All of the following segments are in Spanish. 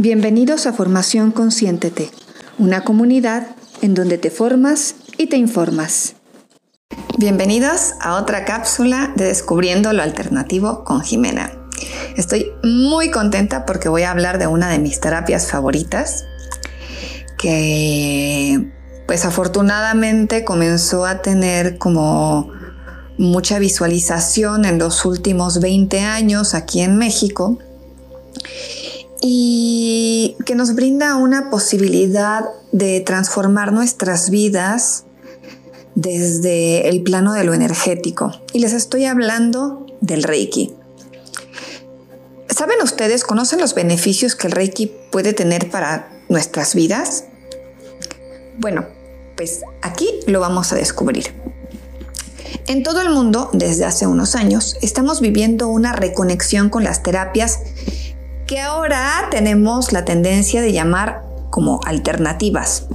Bienvenidos a Formación Consciéntete, una comunidad en donde te formas y te informas. Bienvenidos a otra cápsula de Descubriendo lo Alternativo con Jimena. Estoy muy contenta porque voy a hablar de una de mis terapias favoritas, que pues afortunadamente comenzó a tener como mucha visualización en los últimos 20 años aquí en México y que nos brinda una posibilidad de transformar nuestras vidas desde el plano de lo energético. Y les estoy hablando del Reiki. ¿Saben ustedes, conocen los beneficios que el Reiki puede tener para nuestras vidas? Bueno, pues aquí lo vamos a descubrir. En todo el mundo, desde hace unos años, estamos viviendo una reconexión con las terapias que ahora tenemos la tendencia de llamar como alternativas.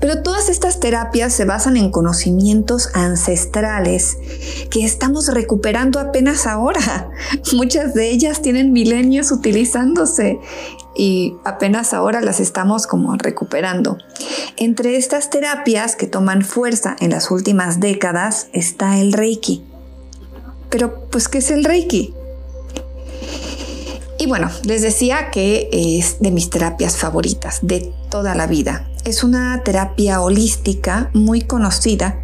Pero todas estas terapias se basan en conocimientos ancestrales que estamos recuperando apenas ahora. Muchas de ellas tienen milenios utilizándose y apenas ahora las estamos como recuperando. Entre estas terapias que toman fuerza en las últimas décadas está el Reiki. Pero, pues, ¿qué es el Reiki? Y bueno, les decía que es de mis terapias favoritas de toda la vida. Es una terapia holística muy conocida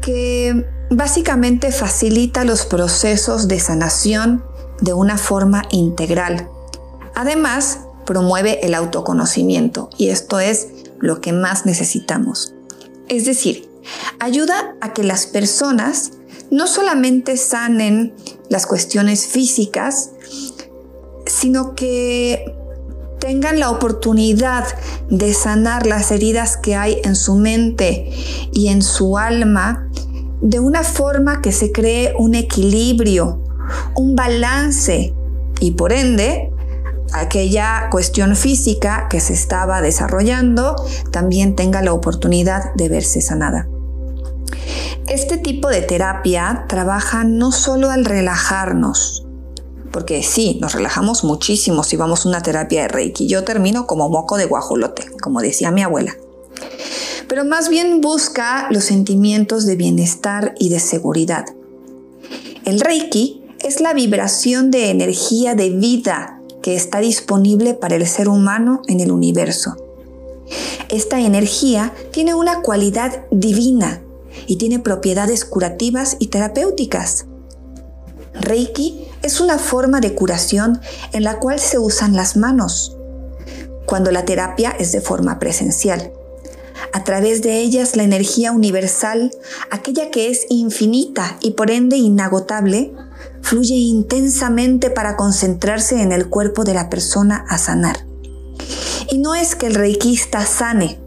que básicamente facilita los procesos de sanación de una forma integral. Además, promueve el autoconocimiento y esto es lo que más necesitamos. Es decir, ayuda a que las personas no solamente sanen las cuestiones físicas, sino que tengan la oportunidad de sanar las heridas que hay en su mente y en su alma de una forma que se cree un equilibrio, un balance y por ende aquella cuestión física que se estaba desarrollando también tenga la oportunidad de verse sanada. Este tipo de terapia trabaja no solo al relajarnos, porque sí, nos relajamos muchísimo si vamos a una terapia de Reiki. Yo termino como moco de guajolote, como decía mi abuela. Pero más bien busca los sentimientos de bienestar y de seguridad. El Reiki es la vibración de energía de vida que está disponible para el ser humano en el universo. Esta energía tiene una cualidad divina y tiene propiedades curativas y terapéuticas. Reiki es una forma de curación en la cual se usan las manos, cuando la terapia es de forma presencial. A través de ellas la energía universal, aquella que es infinita y por ende inagotable, fluye intensamente para concentrarse en el cuerpo de la persona a sanar. Y no es que el reikista sane,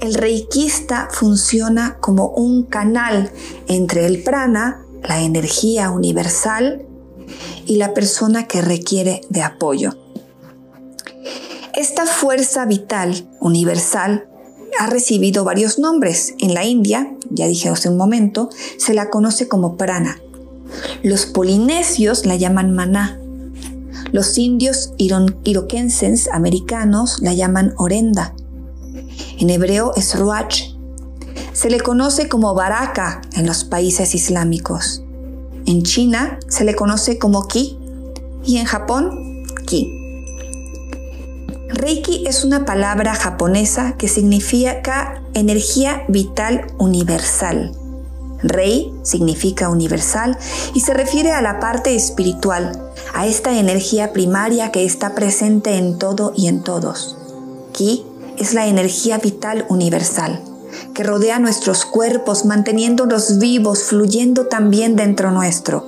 el reikista funciona como un canal entre el prana, la energía universal, y la persona que requiere de apoyo. Esta fuerza vital universal ha recibido varios nombres. En la India, ya dije hace un momento, se la conoce como prana. Los polinesios la llaman maná. Los indios iroquenses americanos la llaman orenda. En hebreo es ruach. Se le conoce como baraka en los países islámicos. En China se le conoce como Qi y en Japón Ki. Reiki es una palabra japonesa que significa energía vital universal. Rei significa universal y se refiere a la parte espiritual, a esta energía primaria que está presente en todo y en todos. Ki es la energía vital universal que rodea nuestros cuerpos, manteniéndolos vivos, fluyendo también dentro nuestro.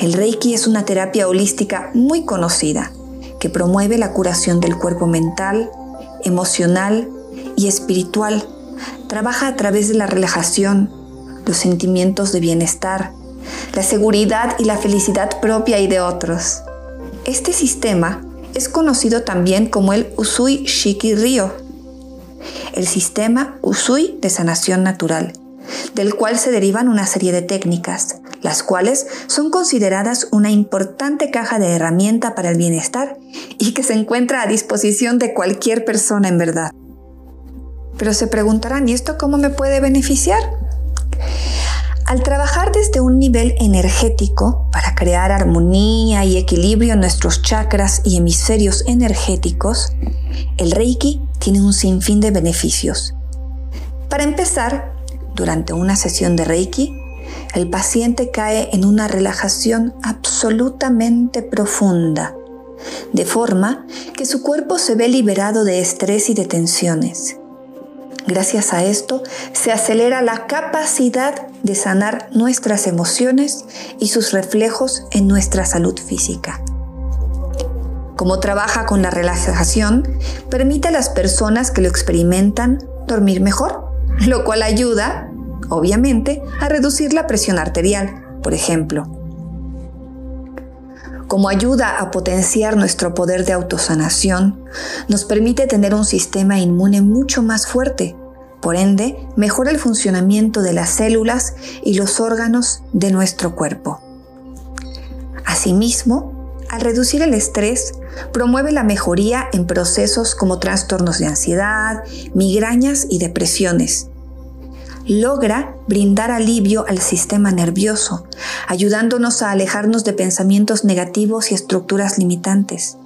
El Reiki es una terapia holística muy conocida que promueve la curación del cuerpo mental, emocional y espiritual. Trabaja a través de la relajación, los sentimientos de bienestar, la seguridad y la felicidad propia y de otros. Este sistema es conocido también como el Usui Shiki Ryo el sistema Usui de sanación natural, del cual se derivan una serie de técnicas, las cuales son consideradas una importante caja de herramienta para el bienestar y que se encuentra a disposición de cualquier persona en verdad. Pero se preguntarán, ¿y esto cómo me puede beneficiar? Al trabajar desde un nivel energético para crear armonía y equilibrio en nuestros chakras y hemisferios energéticos, el Reiki tiene un sinfín de beneficios. Para empezar, durante una sesión de Reiki, el paciente cae en una relajación absolutamente profunda, de forma que su cuerpo se ve liberado de estrés y de tensiones. Gracias a esto se acelera la capacidad de sanar nuestras emociones y sus reflejos en nuestra salud física. Como trabaja con la relajación, permite a las personas que lo experimentan dormir mejor, lo cual ayuda, obviamente, a reducir la presión arterial, por ejemplo. Como ayuda a potenciar nuestro poder de autosanación, nos permite tener un sistema inmune mucho más fuerte. Por ende, mejora el funcionamiento de las células y los órganos de nuestro cuerpo. Asimismo, al reducir el estrés, promueve la mejoría en procesos como trastornos de ansiedad, migrañas y depresiones, logra brindar alivio al sistema nervioso, ayudándonos a alejarnos de pensamientos negativos y estructuras limitantes.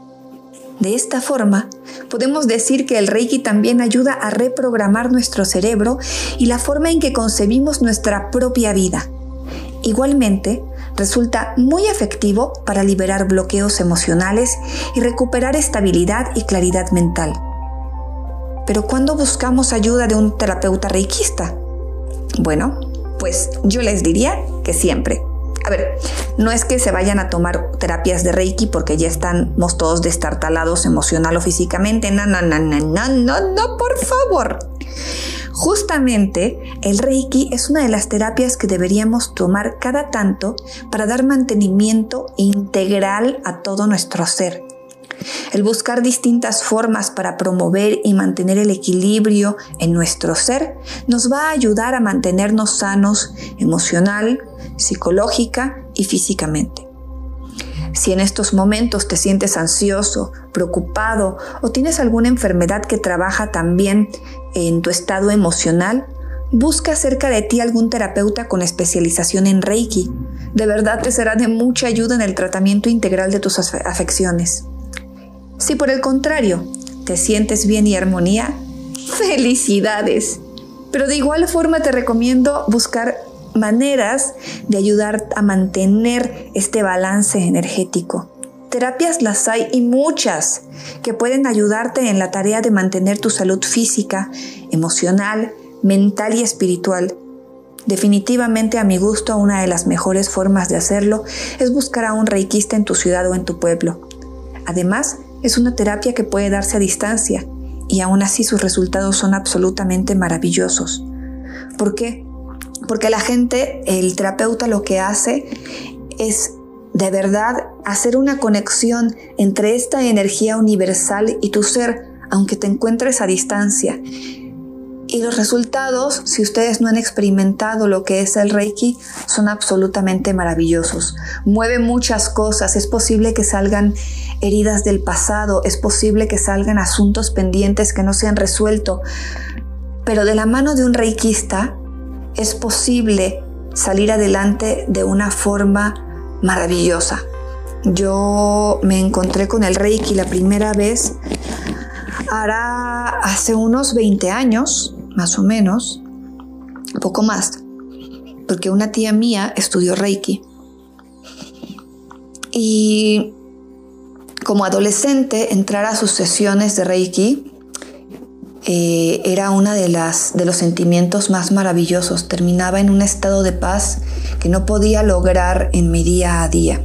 De esta forma, podemos decir que el Reiki también ayuda a reprogramar nuestro cerebro y la forma en que concebimos nuestra propia vida. Igualmente, resulta muy efectivo para liberar bloqueos emocionales y recuperar estabilidad y claridad mental. Pero ¿cuándo buscamos ayuda de un terapeuta reikista? Bueno, pues yo les diría que siempre. A ver, no es que se vayan a tomar terapias de Reiki porque ya estamos todos destartalados emocional o físicamente. No, no, no, no, no, no, no, por favor. Justamente el Reiki es una de las terapias que deberíamos tomar cada tanto para dar mantenimiento integral a todo nuestro ser el buscar distintas formas para promover y mantener el equilibrio en nuestro ser nos va a ayudar a mantenernos sanos emocional, psicológica y físicamente. Si en estos momentos te sientes ansioso, preocupado o tienes alguna enfermedad que trabaja también en tu estado emocional, busca cerca de ti algún terapeuta con especialización en Reiki. De verdad te será de mucha ayuda en el tratamiento integral de tus afecciones. Si por el contrario te sientes bien y armonía, felicidades. Pero de igual forma te recomiendo buscar maneras de ayudar a mantener este balance energético. Terapias las hay y muchas que pueden ayudarte en la tarea de mantener tu salud física, emocional, mental y espiritual. Definitivamente a mi gusto una de las mejores formas de hacerlo es buscar a un reikista en tu ciudad o en tu pueblo. Además, es una terapia que puede darse a distancia y aún así sus resultados son absolutamente maravillosos. ¿Por qué? Porque la gente, el terapeuta lo que hace es de verdad hacer una conexión entre esta energía universal y tu ser, aunque te encuentres a distancia. Y los resultados, si ustedes no han experimentado lo que es el Reiki, son absolutamente maravillosos. Mueve muchas cosas, es posible que salgan heridas del pasado, es posible que salgan asuntos pendientes que no se han resuelto, pero de la mano de un reikista es posible salir adelante de una forma maravillosa. Yo me encontré con el reiki la primera vez hace unos 20 años, más o menos, poco más, porque una tía mía estudió reiki. Y como adolescente, entrar a sus sesiones de Reiki eh, era uno de, de los sentimientos más maravillosos. Terminaba en un estado de paz que no podía lograr en mi día a día.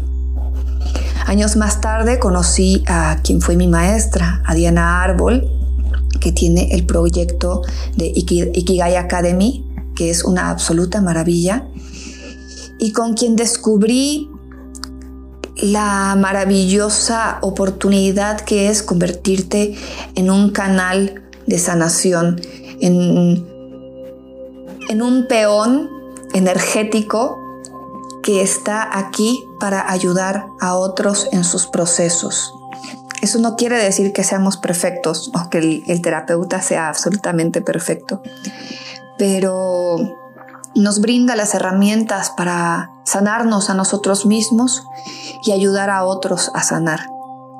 Años más tarde conocí a quien fue mi maestra, a Diana Árbol, que tiene el proyecto de Ikigai Academy, que es una absoluta maravilla, y con quien descubrí la maravillosa oportunidad que es convertirte en un canal de sanación, en, en un peón energético que está aquí para ayudar a otros en sus procesos. Eso no quiere decir que seamos perfectos o que el, terapeuta sea absolutamente perfecto, pero nos brinda las herramientas para sanarnos a nosotros mismos y ayudar a otros a sanar.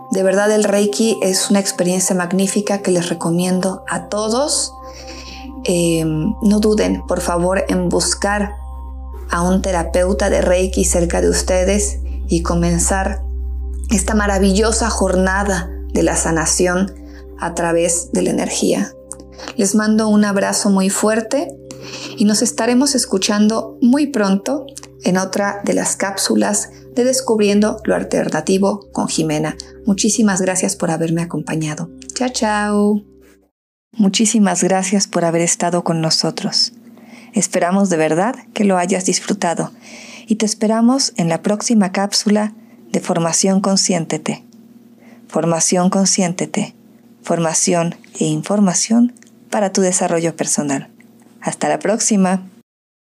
De verdad el Reiki es una experiencia magnífica que les recomiendo a todos. Eh, no duden, por favor, en buscar a un terapeuta de Reiki cerca de ustedes y comenzar esta maravillosa jornada de la sanación a través de la energía. Les mando un abrazo muy fuerte y nos estaremos escuchando muy pronto en otra de las cápsulas de Descubriendo lo Alternativo con Jimena. Muchísimas gracias por haberme acompañado. Chao, chao. Muchísimas gracias por haber estado con nosotros. Esperamos de verdad que lo hayas disfrutado y te esperamos en la próxima cápsula de Formación Consciéntete. Formación Consciéntete. Formación e información para tu desarrollo personal. Hasta la próxima.